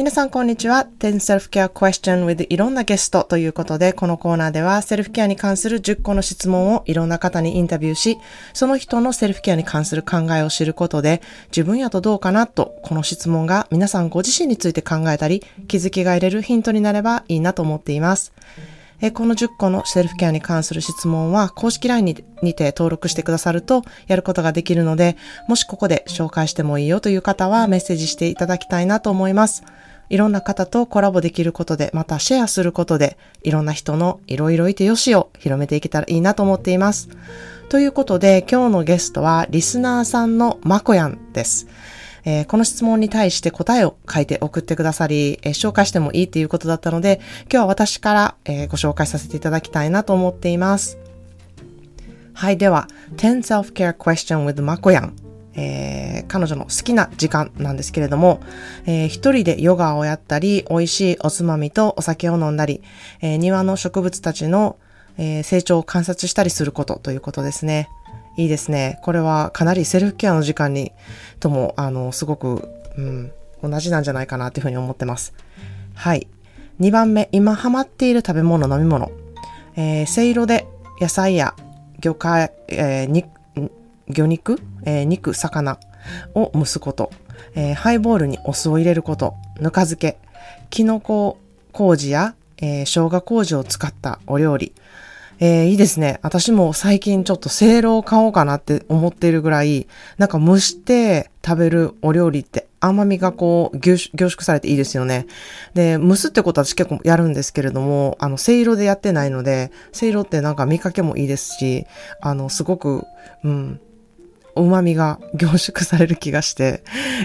皆さんこんにちは。10 Self-Care Question with いろんなゲストということで、このコーナーではセルフケアに関する10個の質問をいろんな方にインタビューし、その人のセルフケアに関する考えを知ることで、自分やとどうかなと、この質問が皆さんご自身について考えたり、気づきが得れるヒントになればいいなと思っています。えこの10個のセルフケアに関する質問は公式 LINE ににて登録してくださるとやることができるので、もしここで紹介してもいいよという方はメッセージしていただきたいなと思います。いろんな方とコラボできることで、またシェアすることで、いろんな人のいろいろいてよしを広めていけたらいいなと思っています。ということで、今日のゲストはリスナーさんのまこやんです。えー、この質問に対して答えを書いて送ってくださり、えー、紹介してもいいっていうことだったので、今日は私から、えー、ご紹介させていただきたいなと思っています。はい、では、10 Self-Care Question with まこやん。えー、彼女の好きな時間なんですけれども、えー、一人でヨガをやったり、美味しいおつまみとお酒を飲んだり、えー、庭の植物たちの、えー、成長を観察したりすることということですね。いいですね。これはかなりセルフケアの時間にとも、あの、すごく、うん、同じなんじゃないかなっていうふうに思ってます。はい。2番目、今ハマっている食べ物、飲み物。えー、せいろで野菜や魚介、えー、魚肉、えー、肉、魚を蒸すこと、えー、ハイボールにお酢を入れること、ぬか漬け、キノコ麹や、えー、生姜麹を使ったお料理。えー、いいですね。私も最近ちょっとせいろを買おうかなって思っているぐらい、なんか蒸して食べるお料理って甘みがこう凝縮されていいですよね。で、蒸すってことは私結構やるんですけれども、あの、せいろでやってないので、せいろってなんか見かけもいいですし、あの、すごく、うん、旨味が凝縮される気がして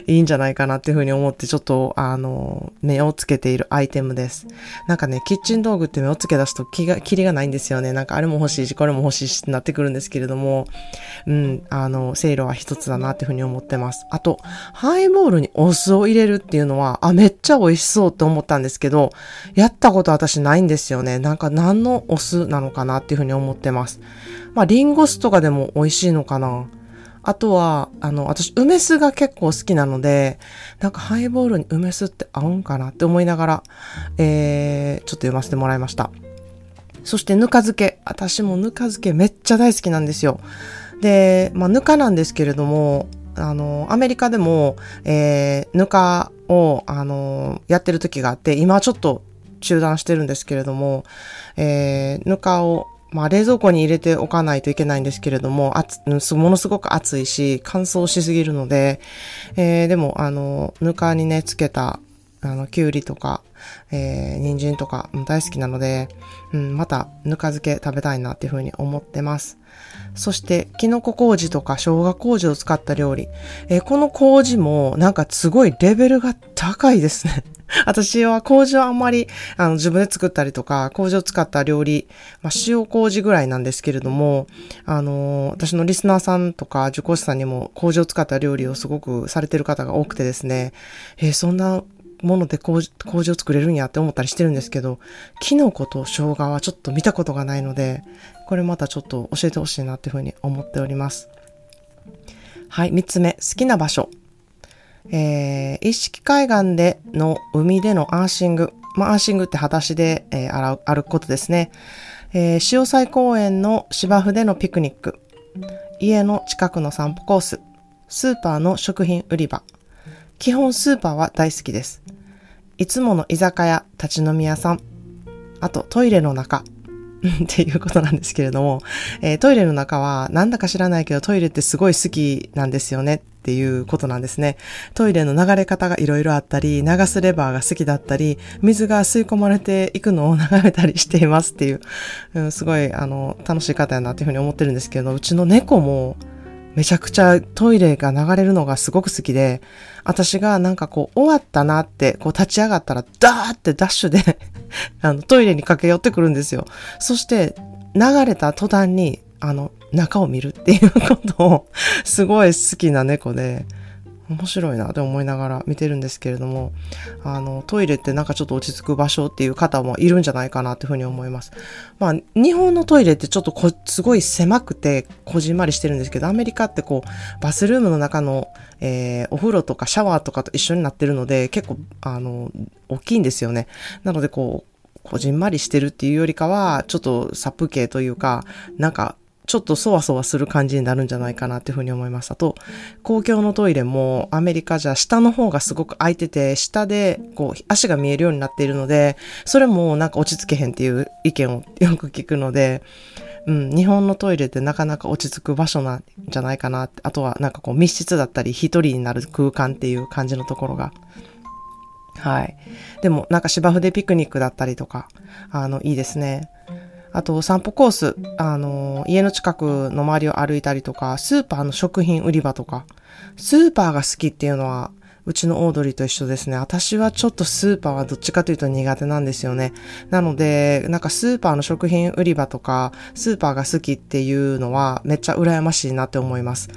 いいんじゃないかなっていうふうに思ってちょっとあの目をつけているアイテムです。なんかね、キッチン道具って目をつけ出すと気が、キリがないんですよね。なんかあれも欲しいし、これも欲しいしってなってくるんですけれども、うん、あの、セイロは一つだなっていうふうに思ってます。あと、ハイボールにお酢を入れるっていうのは、あ、めっちゃ美味しそうって思ったんですけど、やったこと私ないんですよね。なんか何のお酢なのかなっていうふうに思ってます。まあ、リンゴ酢とかでも美味しいのかな。あとは、あの、私、梅酢が結構好きなので、なんかハイボールに梅酢って合うんかなって思いながら、えー、ちょっと読ませてもらいました。そして、ぬか漬け。私もぬか漬けめっちゃ大好きなんですよ。で、まあ、ぬかなんですけれども、あの、アメリカでも、えー、ぬかを、あの、やってる時があって、今はちょっと中断してるんですけれども、えー、ぬかをまあ、冷蔵庫に入れておかないといけないんですけれども、つ、ものすごく暑いし、乾燥しすぎるので、えー、でも、あの、ぬかにね、つけた、あの、きゅうりとか、えー、人参とか、大好きなので、うん、また、ぬか漬け食べたいなっていうふうに思ってます。そして、キノコ麹とか生姜麹を使った料理。えー、この麹も、なんかすごいレベルが高いですね。私は麹をあんまりあの自分で作ったりとか、麹を使った料理、まあ、塩麹ぐらいなんですけれども、あの、私のリスナーさんとか受講師さんにも麹を使った料理をすごくされてる方が多くてですね、えー、そんなもので麹麹を作れるんやって思ったりしてるんですけど、キノコと生姜はちょっと見たことがないので、これまたちょっと教えてほしいなっていうふうに思っております。はい、三つ目、好きな場所。えー、一式海岸での海でのアーシング。まあ、アーシングって裸足で、えー、歩くことですね。えー、潮祭公園の芝生でのピクニック。家の近くの散歩コース。スーパーの食品売り場。基本スーパーは大好きです。いつもの居酒屋、立ち飲み屋さん。あとトイレの中。っていうことなんですけれども、えー、トイレの中はなんだか知らないけどトイレってすごい好きなんですよねっていうことなんですね。トイレの流れ方がいろいろあったり、流すレバーが好きだったり、水が吸い込まれていくのを眺めたりしていますっていう、うん、すごいあの楽しい方やなっていうふうに思ってるんですけど、うちの猫もめちゃくちゃトイレが流れるのがすごく好きで、私がなんかこう終わったなって、こう立ち上がったらダーってダッシュで あのトイレに駆け寄ってくるんですよ。そして流れた途端に、あの、中を見るっていうことをすごい好きな猫で、面白いなって思いながら見てるんですけれども、あの、トイレってなんかちょっと落ち着く場所っていう方もいるんじゃないかなっていうふうに思います。まあ、日本のトイレってちょっとこすごい狭くてこじんまりしてるんですけど、アメリカってこう、バスルームの中の、えー、お風呂とかシャワーとかと一緒になってるので、結構、あの、大きいんですよね。なのでこう、こじんまりしてるっていうよりかは、ちょっと殺風景というか、なんかちょっとそわそわする感じになるんじゃないかなっていうふうに思いましたと、公共のトイレもアメリカじゃ下の方がすごく空いてて、下でこう足が見えるようになっているので、それもなんか落ち着けへんっていう意見をよく聞くので、うん、日本のトイレってなかなか落ち着く場所なんじゃないかなって、あとはなんかこう密室だったり一人になる空間っていう感じのところが。はい。でもなんか芝生でピクニックだったりとか、あの、いいですね。あと散歩コース、あの、家の近くの周りを歩いたりとか、スーパーの食品売り場とか、スーパーが好きっていうのは、うちのオードリーと一緒ですね。私はちょっとスーパーはどっちかというと苦手なんですよね。なので、なんかスーパーの食品売り場とか、スーパーが好きっていうのはめっちゃ羨ましいなって思います。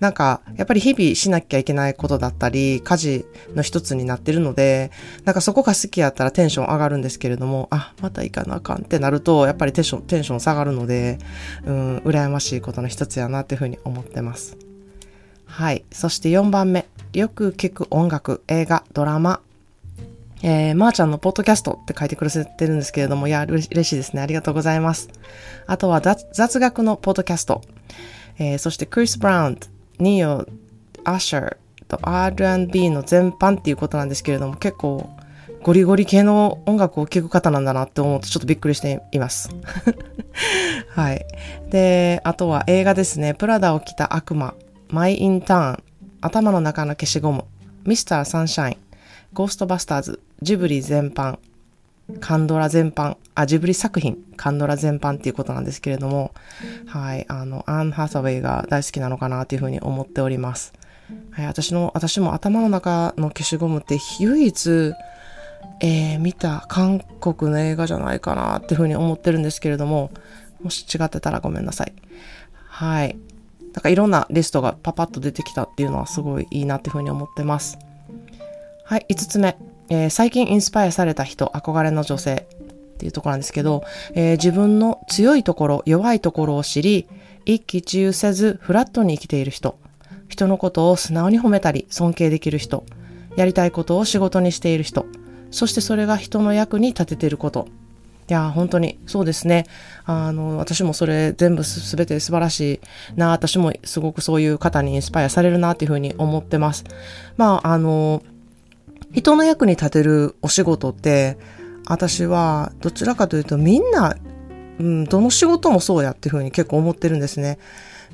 なんか、やっぱり日々しなきゃいけないことだったり、家事の一つになってるので、なんかそこが好きやったらテンション上がるんですけれども、あ、また行かなあかんってなると、やっぱりテンション、テンション下がるので、うん、羨ましいことの一つやなっていうふうに思ってます。はい。そして4番目。よく聞く音楽、映画、ドラマ。えー、まー、ちゃんのポッドキャストって書いてくれてるんですけれども、いや、嬉しいですね。ありがとうございます。あとは雑学のポッドキャスト。えー、そしてクリス・ブラウンニオ、アシャーと R&B の全般っていうことなんですけれども、結構ゴリゴリ系の音楽を聴く方なんだなって思ってちょっとびっくりしています。はい。で、あとは映画ですね。プラダを着た悪魔、マイ・インターン、頭の中の消しゴム、ミスター・サンシャイン、ゴーストバスターズ、ジブリ全般、カンドラ全般、あ、ジブリ作品、カンドラ全般っていうことなんですけれども、はい、あの、アン・ハサウェイが大好きなのかなというふうに思っております。はい、私の、私も頭の中の消しゴムって唯一、えー、見た韓国の映画じゃないかなっていうふうに思ってるんですけれども、もし違ってたらごめんなさい。はい。なんかいろんなリストがパパッと出てきたっていうのはすごいいいなっていうふうに思ってます。はい、5つ目。えー、最近インスパイアされた人、憧れの女性っていうところなんですけど、えー、自分の強いところ、弱いところを知り、一喜一憂せずフラットに生きている人、人のことを素直に褒めたり尊敬できる人、やりたいことを仕事にしている人、そしてそれが人の役に立てていること。いや、本当にそうですね。あの、私もそれ全部すべて素晴らしいな、私もすごくそういう方にインスパイアされるなっていうふうに思ってます。まあ、あの、人の役に立てるお仕事って、私はどちらかというとみんな、うん、どの仕事もそうやっていうふうに結構思ってるんですね。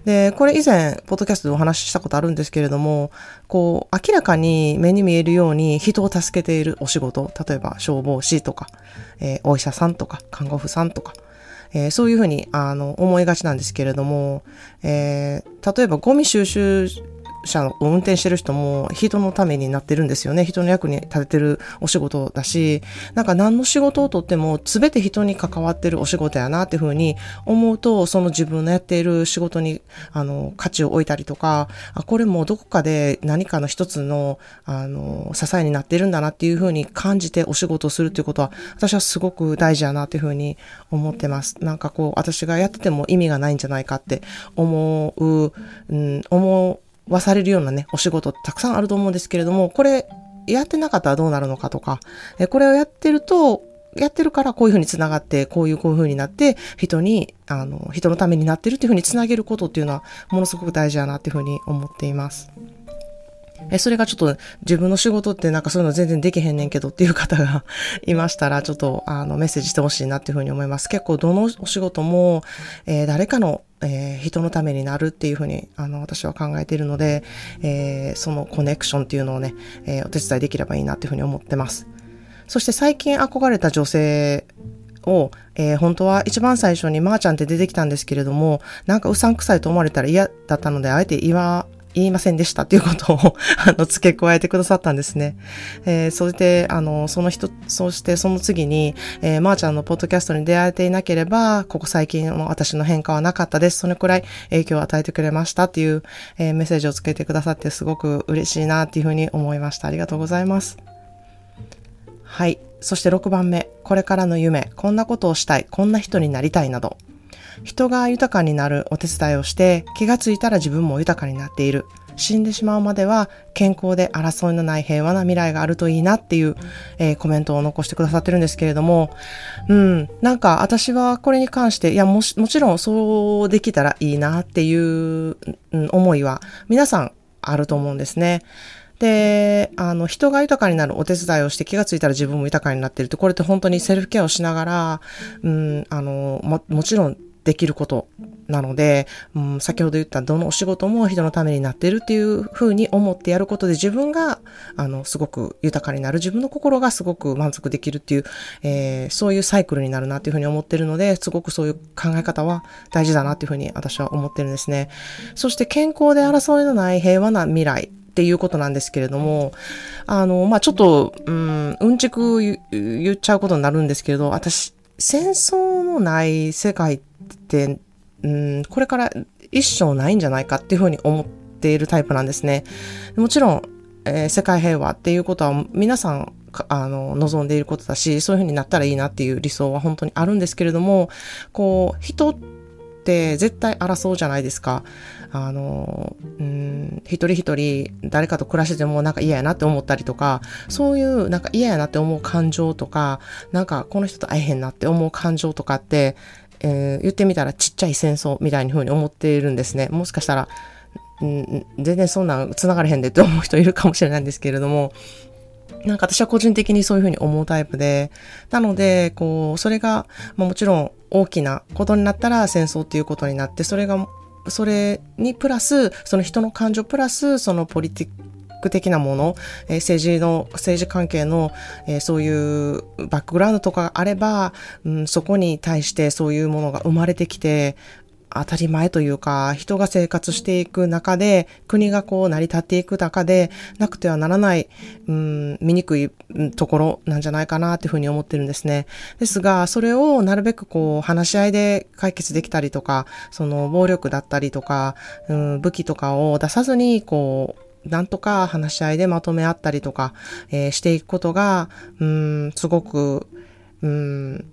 で、これ以前、ポッドキャストでお話ししたことあるんですけれども、こう、明らかに目に見えるように人を助けているお仕事、例えば消防士とか、えー、お医者さんとか、看護婦さんとか、えー、そういうふうに、あの、思いがちなんですけれども、えー、例えばゴミ収集車を運転してる人も人のためになってるんですよね。人の役に立ててるお仕事だし、なんか何の仕事をとっても全て人に関わってるお仕事やなっていうふうに思うと、その自分のやっている仕事に、あの、価値を置いたりとか、あ、これもどこかで何かの一つの、あの、支えになってるんだなっていうふうに感じてお仕事をするっていうことは、私はすごく大事やなっていうふうに思ってます。なんかこう、私がやってても意味がないんじゃないかって思う、うん、思う、はされるようなね、お仕事たくさんあると思うんですけれども、これやってなかったらどうなるのかとか、えこれをやってると、やってるからこういうふうに繋がって、こういうこういうふうになって、人に、あの、人のためになってるっていうふうに繋げることっていうのは、ものすごく大事だなっていうふうに思っています。え、それがちょっと自分の仕事ってなんかそういうの全然できへんねんけどっていう方が いましたら、ちょっとあのメッセージしてほしいなっていうふうに思います。結構どのお仕事も、えー、誰かのえー、人のためになるっていうふうに、あの、私は考えているので、えー、そのコネクションっていうのをね、えー、お手伝いできればいいなっていうふうに思ってます。そして最近憧れた女性を、えー、本当は一番最初にまーちゃんって出てきたんですけれども、なんかうさんくさいと思われたら嫌だったので、あえて言わ言いませんでしたっていうことを あの、付け加えてくださったんですね。えー、それで、あの、その人、そしてその次に、えー、まー、ちゃんのポッドキャストに出会えていなければ、ここ最近の私の変化はなかったです。そのくらい影響を与えてくれましたっていう、えー、メッセージをつけてくださってすごく嬉しいなっていうふうに思いました。ありがとうございます。はい。そして6番目。これからの夢。こんなことをしたい。こんな人になりたいなど。人が豊かになるお手伝いをして気がついたら自分も豊かになっている。死んでしまうまでは健康で争いのない平和な未来があるといいなっていう、えー、コメントを残してくださってるんですけれども、うん、なんか私はこれに関して、いやもしもちろんそうできたらいいなっていう、うん、思いは皆さんあると思うんですね。で、あの、人が豊かになるお手伝いをして気がついたら自分も豊かになってるって、これって本当にセルフケアをしながら、うん、あの、も、もちろんできることなので、うん、先ほど言ったどのお仕事も人のためになっているっていうふうに思ってやることで自分が、あの、すごく豊かになる、自分の心がすごく満足できるっていう、えー、そういうサイクルになるなっていうふうに思ってるので、すごくそういう考え方は大事だなっていうふうに私は思ってるんですね。そして健康で争いのない平和な未来。っていうことなんですけれども、あの、まあ、ちょっと、うん、うんちく言っちゃうことになるんですけれど、私、戦争のない世界って、うん、これから一生ないんじゃないかっていうふうに思っているタイプなんですね。もちろん、えー、世界平和っていうことは皆さんあの、望んでいることだし、そういうふうになったらいいなっていう理想は本当にあるんですけれども、こう、人って絶対争うじゃないですか。あの、うん、一人一人誰かと暮らしててもなんか嫌やなって思ったりとか、そういうなんか嫌やなって思う感情とか、なんかこの人と会えへんなって思う感情とかって、えー、言ってみたらちっちゃい戦争みたいに風に思っているんですね。もしかしたら、うん、全然そんなん繋がれへんでって思う人いるかもしれないんですけれども、なんか私は個人的にそういうふうに思うタイプで、なので、こう、それが、まあ、もちろん大きなことになったら戦争っていうことになって、それがそれにプラス、その人の感情プラス、そのポリティック的なもの、えー、政治の、政治関係の、えー、そういうバックグラウンドとかがあれば、うん、そこに対してそういうものが生まれてきて、当たり前というか、人が生活していく中で、国がこう成り立っていく中で、なくてはならない、うん、醜いところなんじゃないかなっていうふうに思ってるんですね。ですが、それをなるべくこう、話し合いで解決できたりとか、その暴力だったりとか、うん、武器とかを出さずに、こう、なんとか話し合いでまとめ合ったりとか、えー、していくことが、うん、すごく、うん、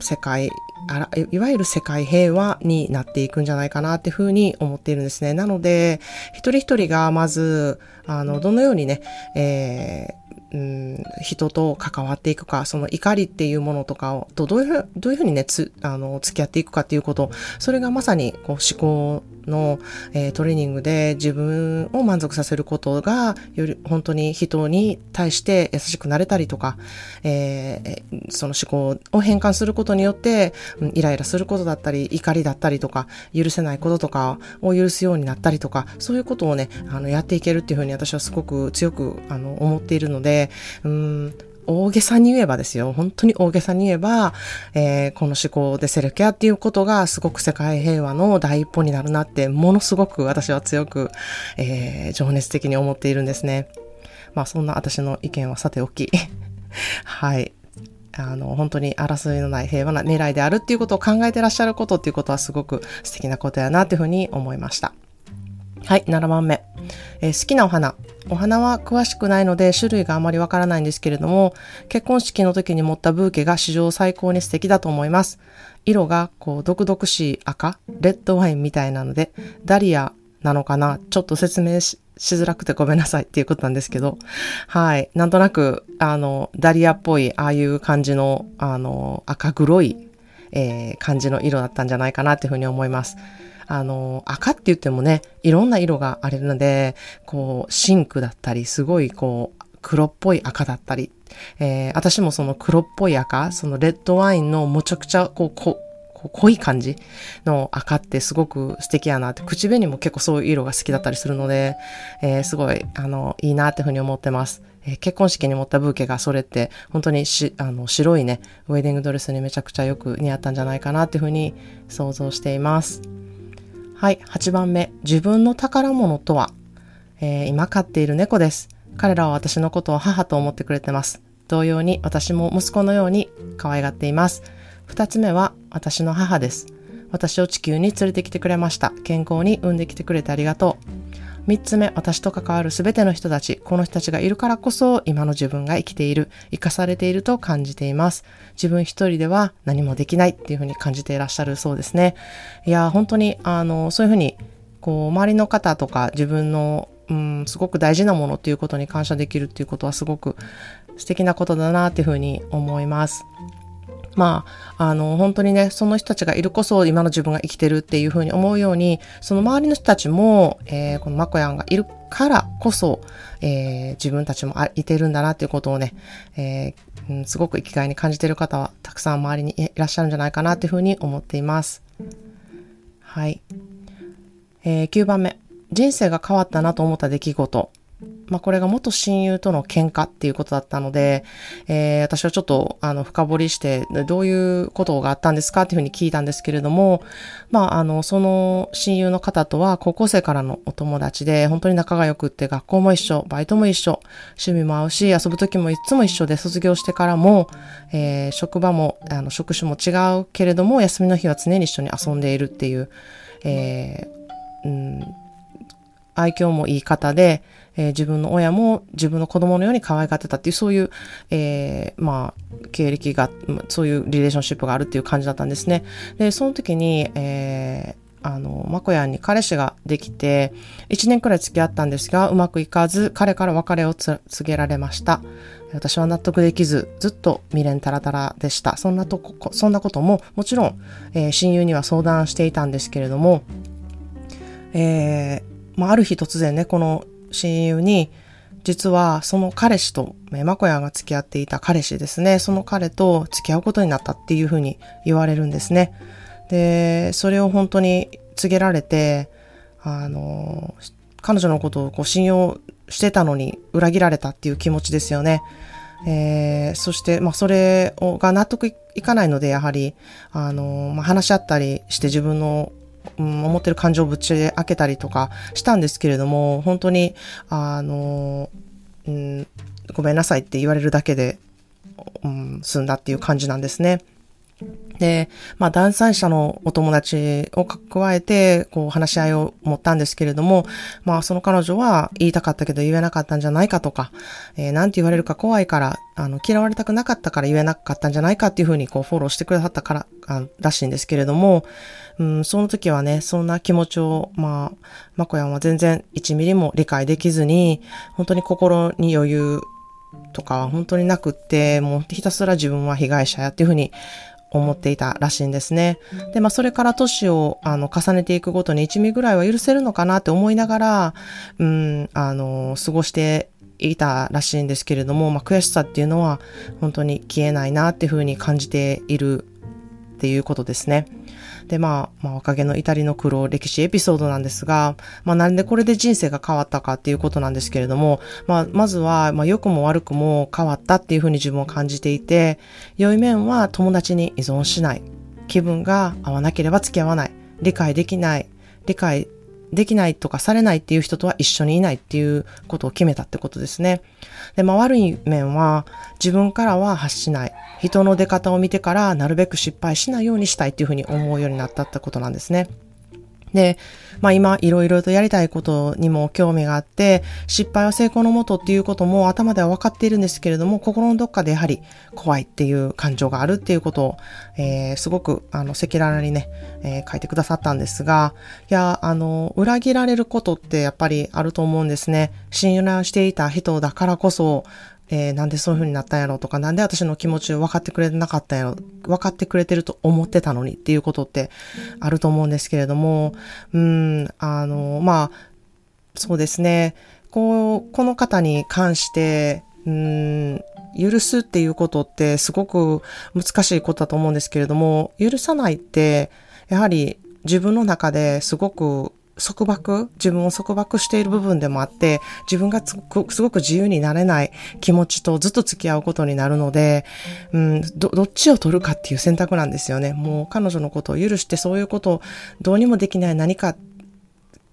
世界あら、いわゆる世界平和になっていくんじゃないかなっていうふうに思っているんですね。なので、一人一人がまず、あの、どのようにね、えーうん、人と関わっていくか、その怒りっていうものとかを、とどういう、どういうふうにね、つ、あの、付き合っていくかっていうこと、それがまさに、こう、思考の、えー、トレーニングで自分を満足させることが、より本当に人に対して優しくなれたりとか、えー、その思考を変換することによって、イライラすることだったり、怒りだったりとか、許せないこととかを許すようになったりとか、そういうことをね、あの、やっていけるっていうふうに私はすごく強く、あの、思っているので、うん、大げさに言えばですよ。本当に大げさに言えば、えー、この思考でセルフケアっていうことがすごく世界平和の第一歩になるなって、ものすごく私は強く、えー、情熱的に思っているんですね。まあそんな私の意見はさておき。はい。あの、本当に争いのない平和な未来であるっていうことを考えてらっしゃることっていうことはすごく素敵なことやなっていうふうに思いました。はい、7番目。えー、好きなお花。お花は詳しくないので種類があまりわからないんですけれども、結婚式の時に持ったブーケが史上最高に素敵だと思います。色がこう毒々しい赤、レッドワインみたいなので、ダリアなのかなちょっと説明しづらくてごめんなさいっていうことなんですけど、はい。なんとなく、あの、ダリアっぽい、ああいう感じの、あの、赤黒い、えー、感じの色だったんじゃないかなっていうふうに思います。あの、赤って言ってもね、いろんな色があるので、こう、シンクだったり、すごいこう、黒っぽい赤だったり、えー、私もその黒っぽい赤、そのレッドワインのむちゃくちゃこう、こ濃い感じの赤ってすごく素敵やなって、口紅も結構そういう色が好きだったりするので、えー、すごい、あの、いいなっていうふうに思ってます。えー、結婚式に持ったブーケがそれって、本当にし、あの、白いね、ウェディングドレスにめちゃくちゃよく似合ったんじゃないかなっていうふうに想像しています。はい、8番目。自分の宝物とは？えー、今飼っている猫です。彼らは私のことを母と思ってくれてます。同様に私も息子のように可愛がっています。2つ目は私の母です。私を地球に連れてきてくれました。健康に産んできてくれてありがとう。三つ目、私と関わるすべての人たち、この人たちがいるからこそ、今の自分が生きている、生かされていると感じています。自分一人では何もできないっていうふうに感じていらっしゃるそうですね。いや、本当に、あの、そういうふうに、こう、周りの方とか自分の、うん、すごく大事なものっていうことに感謝できるっていうことはすごく素敵なことだなっていうふうに思います。まあ、あの、本当にね、その人たちがいるこそ今の自分が生きてるっていうふうに思うように、その周りの人たちも、えー、このまこやんがいるからこそ、えー、自分たちもいてるんだなっていうことをね、えー、すごく生きがいに感じてる方はたくさん周りにいらっしゃるんじゃないかなっていうふうに思っています。はい。えー、9番目。人生が変わったなと思った出来事。まあ、これが元親友との喧嘩っていうことだったので、えー、私はちょっと、あの、深掘りして、どういうことがあったんですかっていうふうに聞いたんですけれども、まあ、あの、その親友の方とは高校生からのお友達で、本当に仲が良くって、学校も一緒、バイトも一緒、趣味も合うし、遊ぶ時もいつも一緒で、卒業してからも、えー、職場も、あの、職種も違うけれども、休みの日は常に一緒に遊んでいるっていう、えー、うん、愛嬌もいい方で、えー、自分の親も自分の子供のように可愛がってたっていう、そういう、えー、まあ、経歴が、そういうリレーションシップがあるっていう感じだったんですね。で、その時に、えー、あの、まこやんに彼氏ができて、1年くらい付き合ったんですが、うまくいかず、彼から別れを告げられました。私は納得できず、ずっと未練たらたらでした。そんなとこ、そんなことも、もちろん、えー、親友には相談していたんですけれども、えー、まあ、ある日突然ね、この親友に、実はその彼氏と、まこやが付き合っていた彼氏ですね、その彼と付き合うことになったっていうふうに言われるんですね。で、それを本当に告げられて、あの、彼女のことをこう信用してたのに裏切られたっていう気持ちですよね。えー、そして、まあ、それをが納得いかないので、やはり、あの、まあ、話し合ったりして自分の、思ってる感情をぶち開けたりとかしたんですけれども、本当に、あの、うん、ごめんなさいって言われるだけで、うん、済んだっていう感じなんですね。で、まあ、第三者のお友達を加えて、こう、話し合いを持ったんですけれども、まあ、その彼女は言いたかったけど言えなかったんじゃないかとか、えー、なんて言われるか怖いから、あの、嫌われたくなかったから言えなかったんじゃないかっていうふうに、こう、フォローしてくださったから、あらしいんですけれども、うん、その時はね、そんな気持ちを、まあ、まこやんは全然1ミリも理解できずに、本当に心に余裕とかは本当になくって、もうひたすら自分は被害者やっていうふうに思っていたらしいんですね。で、まあ、それから年を、あの、重ねていくごとに1ミリぐらいは許せるのかなって思いながら、うん、あの、過ごしていたらしいんですけれども、まあ、悔しさっていうのは本当に消えないなっていうふうに感じているっていうことですね。で、まあ、まあ、若気の至りの苦労歴史エピソードなんですが、まあ、なんでこれで人生が変わったかっていうことなんですけれども、まあ、まずは、まあ、良くも悪くも変わったっていうふうに自分を感じていて、良い面は友達に依存しない。気分が合わなければ付き合わない。理解できない。理解できないとかされないっていう人とは一緒にいないっていうことを決めたってことですね。で、まあ悪い面は自分からは発しない。人の出方を見てからなるべく失敗しないようにしたいっていうふうに思うようになったってことなんですね。で、まあ今いろいろとやりたいことにも興味があって、失敗は成功のもとっていうことも頭では分かっているんですけれども、心のどっかでやはり怖いっていう感情があるっていうことを、えー、すごくあの赤裸々にね、えー、書いてくださったんですが、いや、あの、裏切られることってやっぱりあると思うんですね。信頼していた人だからこそ、えー、なんでそういう風になったんやろうとか、なんで私の気持ちを分かってくれなかったんやろ、分かってくれてると思ってたのにっていうことってあると思うんですけれども、うん、あの、まあ、そうですね、こう、この方に関して、うん、許すっていうことってすごく難しいことだと思うんですけれども、許さないって、やはり自分の中ですごく束縛、自分を束縛している部分でもあって、自分がすごく自由になれない気持ちとずっと付き合うことになるので、うん、ど、どっちを取るかっていう選択なんですよね。もう彼女のことを許してそういうことをどうにもできない何か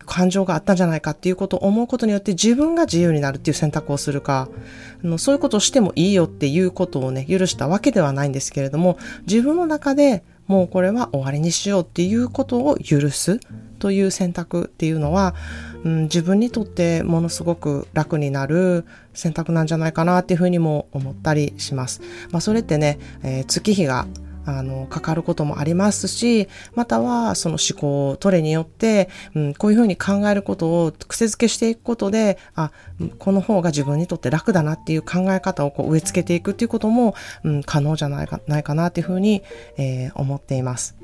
感情があったんじゃないかっていうことを思うことによって自分が自由になるっていう選択をするか、あのそういうことをしてもいいよっていうことをね、許したわけではないんですけれども、自分の中でもうこれは終わりにしようっていうことを許すという選択っていうのは、うん、自分にとってものすごく楽になる選択なんじゃないかなっていうふうにも思ったりします。まあそれってね、えー、月日があの、かかることもありますし、またはその思考トレによって、うん、こういうふうに考えることを癖づけしていくことで、あ、この方が自分にとって楽だなっていう考え方をこう植え付けていくっていうことも、うん、可能じゃないかないかなっていうふうに、えー、思っています。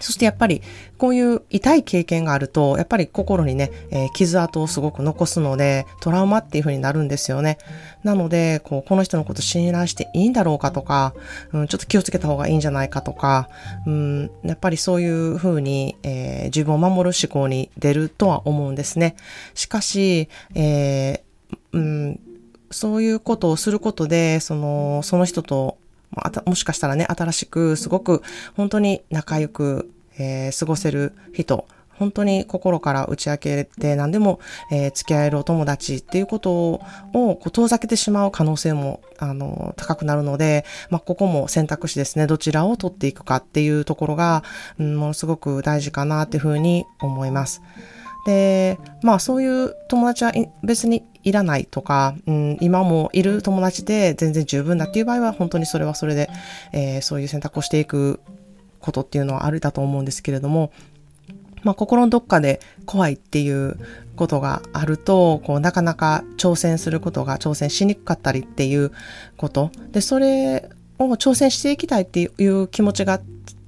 そしてやっぱりこういう痛い経験があると、やっぱり心にね、えー、傷跡をすごく残すので、トラウマっていう風になるんですよね。なので、こう、この人のこと信頼していいんだろうかとか、うん、ちょっと気をつけた方がいいんじゃないかとか、うん、やっぱりそういう風に、えー、自分を守る思考に出るとは思うんですね。しかし、えー、うん、そういうことをすることで、その、その人ともしかしたらね、新しくすごく本当に仲良く、えー、過ごせる人、本当に心から打ち明けて何でも、えー、付き合えるお友達っていうことをこう遠ざけてしまう可能性もあの高くなるので、まあ、ここも選択肢ですね。どちらを取っていくかっていうところが、うん、ものすごく大事かなっていうふうに思います。で、まあそういう友達は別にいらないとか、うん、今もいる友達で全然十分だっていう場合は本当にそれはそれで、えー、そういう選択をしていくことっていうのはあるだと思うんですけれども、まあ心のどっかで怖いっていうことがあると、こうなかなか挑戦することが挑戦しにくかったりっていうこと。で、それを挑戦していきたいっていう気持ちが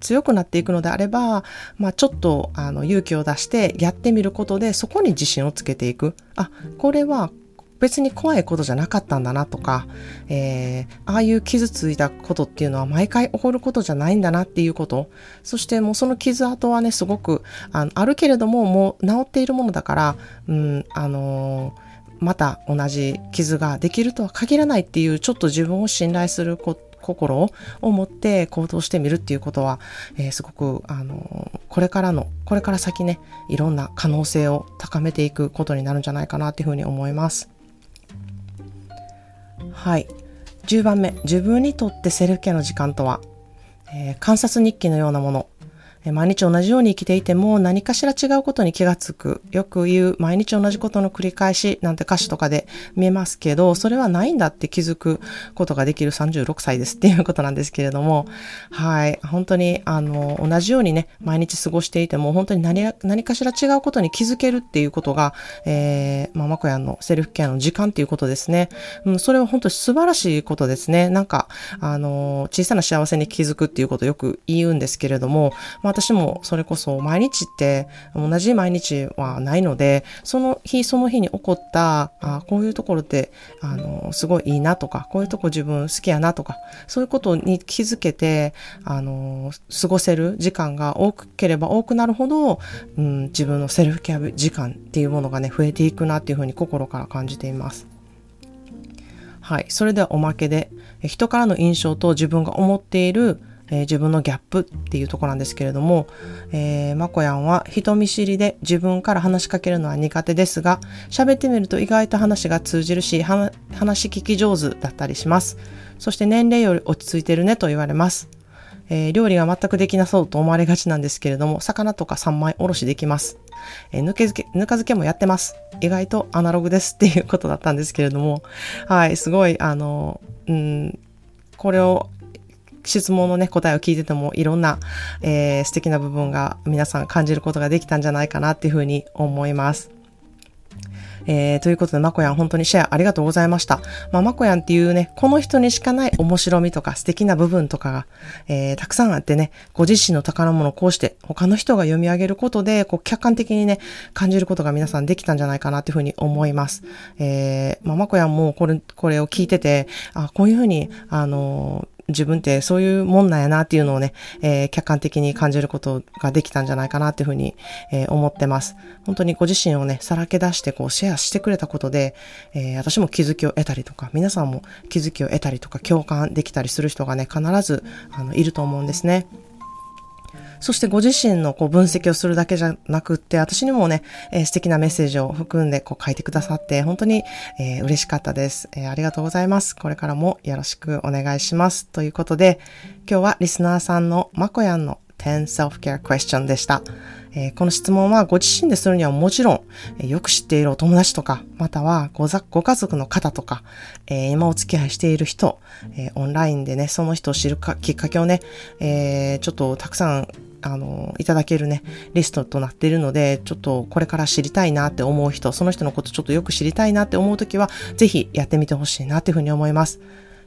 強くなっていくのであれば、まあ、ちょっとあの勇気を出してやってみることでそこに自信をつけていく。あ、これは別に怖いことじゃなかったんだなとか、えー、ああいう傷ついたことっていうのは毎回起こることじゃないんだなっていうこと。そしてもうその傷跡はね、すごくあのあるけれどももう治っているものだから、うん、あのーまた同じ傷ができるとは限らないっていうちょっと自分を信頼すること心を持って行動してみるっていうことは、えー、すごく、あの、これからの、これから先ね、いろんな可能性を高めていくことになるんじゃないかなっていうふうに思います。はい。10番目、自分にとってセルフケアの時間とは、えー、観察日記のようなもの、毎日同じように生きていても何かしら違うことに気がつく。よく言う毎日同じことの繰り返しなんて歌詞とかで見えますけど、それはないんだって気づくことができる36歳ですっていうことなんですけれども、はい。本当に、あの、同じようにね、毎日過ごしていても、本当に何何かしら違うことに気づけるっていうことが、えー、まあ、まこやのセルフケアの時間っていうことですね。うん、それは本当に素晴らしいことですね。なんか、あの、小さな幸せに気づくっていうことをよく言うんですけれども、ま私もそれこそ毎日って同じ毎日はないので、その日その日に起こった、あこういうところってあの、すごいいいなとか、こういうとこ自分好きやなとか、そういうことに気づけて、あの、過ごせる時間が多ければ多くなるほど、うん、自分のセルフケア時間っていうものがね、増えていくなっていうふうに心から感じています。はい。それではおまけで、人からの印象と自分が思っているえー、自分のギャップっていうとこなんですけれども、えー、まこやんは人見知りで自分から話しかけるのは苦手ですが、喋ってみると意外と話が通じるし、話聞き上手だったりします。そして年齢より落ち着いてるねと言われます。えー、料理が全くできなそうと思われがちなんですけれども、魚とか三枚おろしできます。えー、ぬけ漬け、ぬか漬けもやってます。意外とアナログですっていうことだったんですけれども、はい、すごい、あの、うん、これを質問のね、答えを聞いててもいろんな、えー、素敵な部分が皆さん感じることができたんじゃないかなっていうふうに思います。えー、ということで、まこやん本当にシェアありがとうございました。まあ、まこやんっていうね、この人にしかない面白みとか素敵な部分とかが、えー、たくさんあってね、ご自身の宝物をこうして他の人が読み上げることで、こう客観的にね、感じることが皆さんできたんじゃないかなっていうふうに思います。えー、まあ、まこやんもこれ、これを聞いてて、あ、こういうふうに、あの自分ってそういうもんなんやなっていうのをね、えー、客観的に感じることができたんじゃないかなっていうふうに、えー、思ってます。本当にご自身をね、さらけ出してこうシェアしてくれたことで、えー、私も気づきを得たりとか、皆さんも気づきを得たりとか、共感できたりする人がね、必ずあのいると思うんですね。そしてご自身のこう分析をするだけじゃなくって、私にもね、えー、素敵なメッセージを含んでこう書いてくださって、本当に、えー、嬉しかったです、えー、ありがとうございます。これからもよろしくお願いします。ということで、今日はリスナーさんのまこやんの10 Self-Care Question でした。えー、この質問はご自身でするにはもちろん、えー、よく知っているお友達とか、またはごご家族の方とか、えー、今お付き合いしている人、えオンラインでね、その人を知るかきっかけをね、えちょっとたくさんあの、いただけるね、リストとなっているので、ちょっとこれから知りたいなって思う人、その人のことちょっとよく知りたいなって思うときは、ぜひやってみてほしいなっていうふうに思います。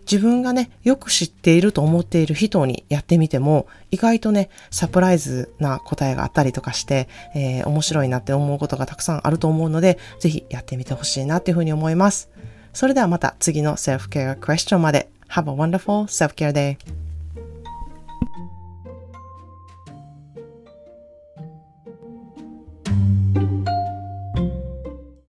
自分がね、よく知っていると思っている人にやってみても、意外とね、サプライズな答えがあったりとかして、えー、面白いなって思うことがたくさんあると思うので、ぜひやってみてほしいなっていうふうに思います。それではまた次の Self-Care Question まで。Have a wonderful self-care day!